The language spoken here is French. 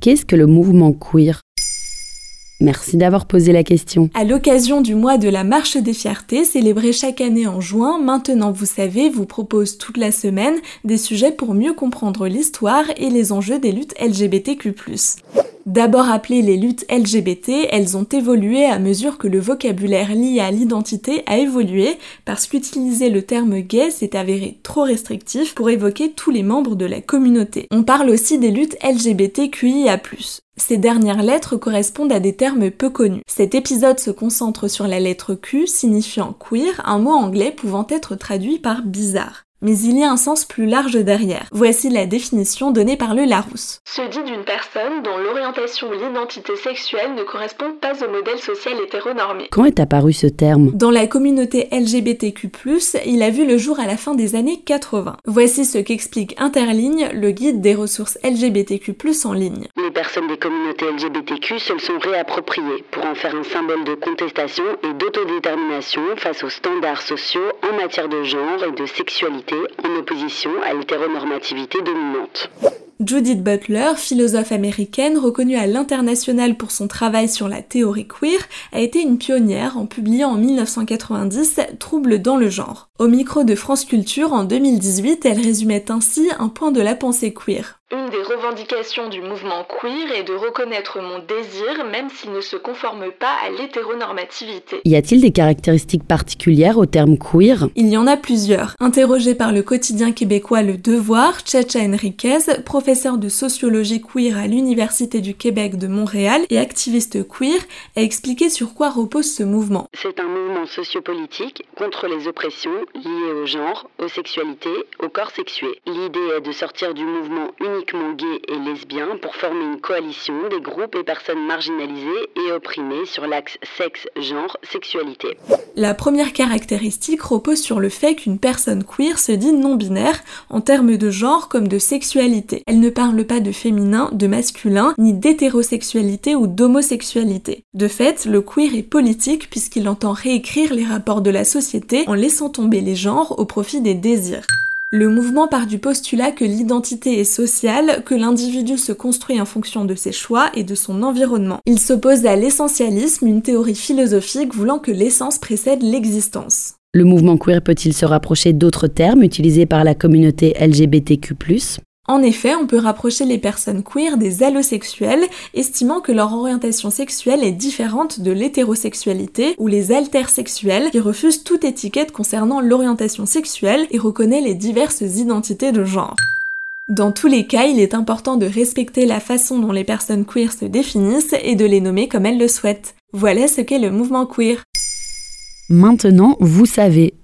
Qu'est-ce que le mouvement queer? Merci d'avoir posé la question. À l'occasion du mois de la Marche des Fiertés, célébré chaque année en juin, Maintenant vous savez vous propose toute la semaine des sujets pour mieux comprendre l'histoire et les enjeux des luttes LGBTQ+. D'abord appelées les luttes LGBT, elles ont évolué à mesure que le vocabulaire lié à l'identité a évolué, parce qu'utiliser le terme gay s'est avéré trop restrictif pour évoquer tous les membres de la communauté. On parle aussi des luttes LGBTQIA+. Ces dernières lettres correspondent à des termes peu connus. Cet épisode se concentre sur la lettre Q signifiant queer, un mot anglais pouvant être traduit par bizarre mais il y a un sens plus large derrière. Voici la définition donnée par le Larousse. Se dit d'une personne dont l'orientation ou l'identité sexuelle ne correspond pas au modèle social hétéronormé. Quand est apparu ce terme? Dans la communauté LGBTQ+, il a vu le jour à la fin des années 80. Voici ce qu'explique Interligne, le guide des ressources LGBTQ+, en ligne. Les personnes des communautés LGBTQ se le sont réappropriées pour en faire un symbole de contestation et d'autodétermination face aux standards sociaux en matière de genre et de sexualité en opposition à l'hétéronormativité dominante. Judith Butler, philosophe américaine reconnue à l'international pour son travail sur la théorie queer, a été une pionnière en publiant en 1990 Troubles dans le genre. Au micro de France Culture en 2018, elle résumait ainsi un point de la pensée queer. Une des revendications du mouvement queer est de reconnaître mon désir même s'il ne se conforme pas à l'hétéronormativité. Y a-t-il des caractéristiques particulières au terme queer? Il y en a plusieurs. Interrogé par le quotidien québécois Le Devoir, Chacha Enriquez, professeur de sociologie queer à l'Université du Québec de Montréal et activiste queer, a expliqué sur quoi repose ce mouvement. C'est un mouvement sociopolitique contre les oppressions liées au genre, aux sexualités, au corps sexué. L'idée est de sortir du mouvement unique uniquement gays et lesbiens pour former une coalition des groupes et personnes marginalisées et opprimées sur l'axe sexe, genre, sexualité. La première caractéristique repose sur le fait qu'une personne queer se dit non-binaire en termes de genre comme de sexualité. Elle ne parle pas de féminin, de masculin, ni d'hétérosexualité ou d'homosexualité. De fait, le queer est politique puisqu'il entend réécrire les rapports de la société en laissant tomber les genres au profit des désirs. Le mouvement part du postulat que l'identité est sociale, que l'individu se construit en fonction de ses choix et de son environnement. Il s'oppose à l'essentialisme, une théorie philosophique voulant que l'essence précède l'existence. Le mouvement queer peut-il se rapprocher d'autres termes utilisés par la communauté LGBTQ ⁇ en effet, on peut rapprocher les personnes queer des allosexuels, estimant que leur orientation sexuelle est différente de l'hétérosexualité, ou les altersexuels, qui refusent toute étiquette concernant l'orientation sexuelle et reconnaissent les diverses identités de genre. Dans tous les cas, il est important de respecter la façon dont les personnes queer se définissent et de les nommer comme elles le souhaitent. Voilà ce qu'est le mouvement queer. Maintenant, vous savez,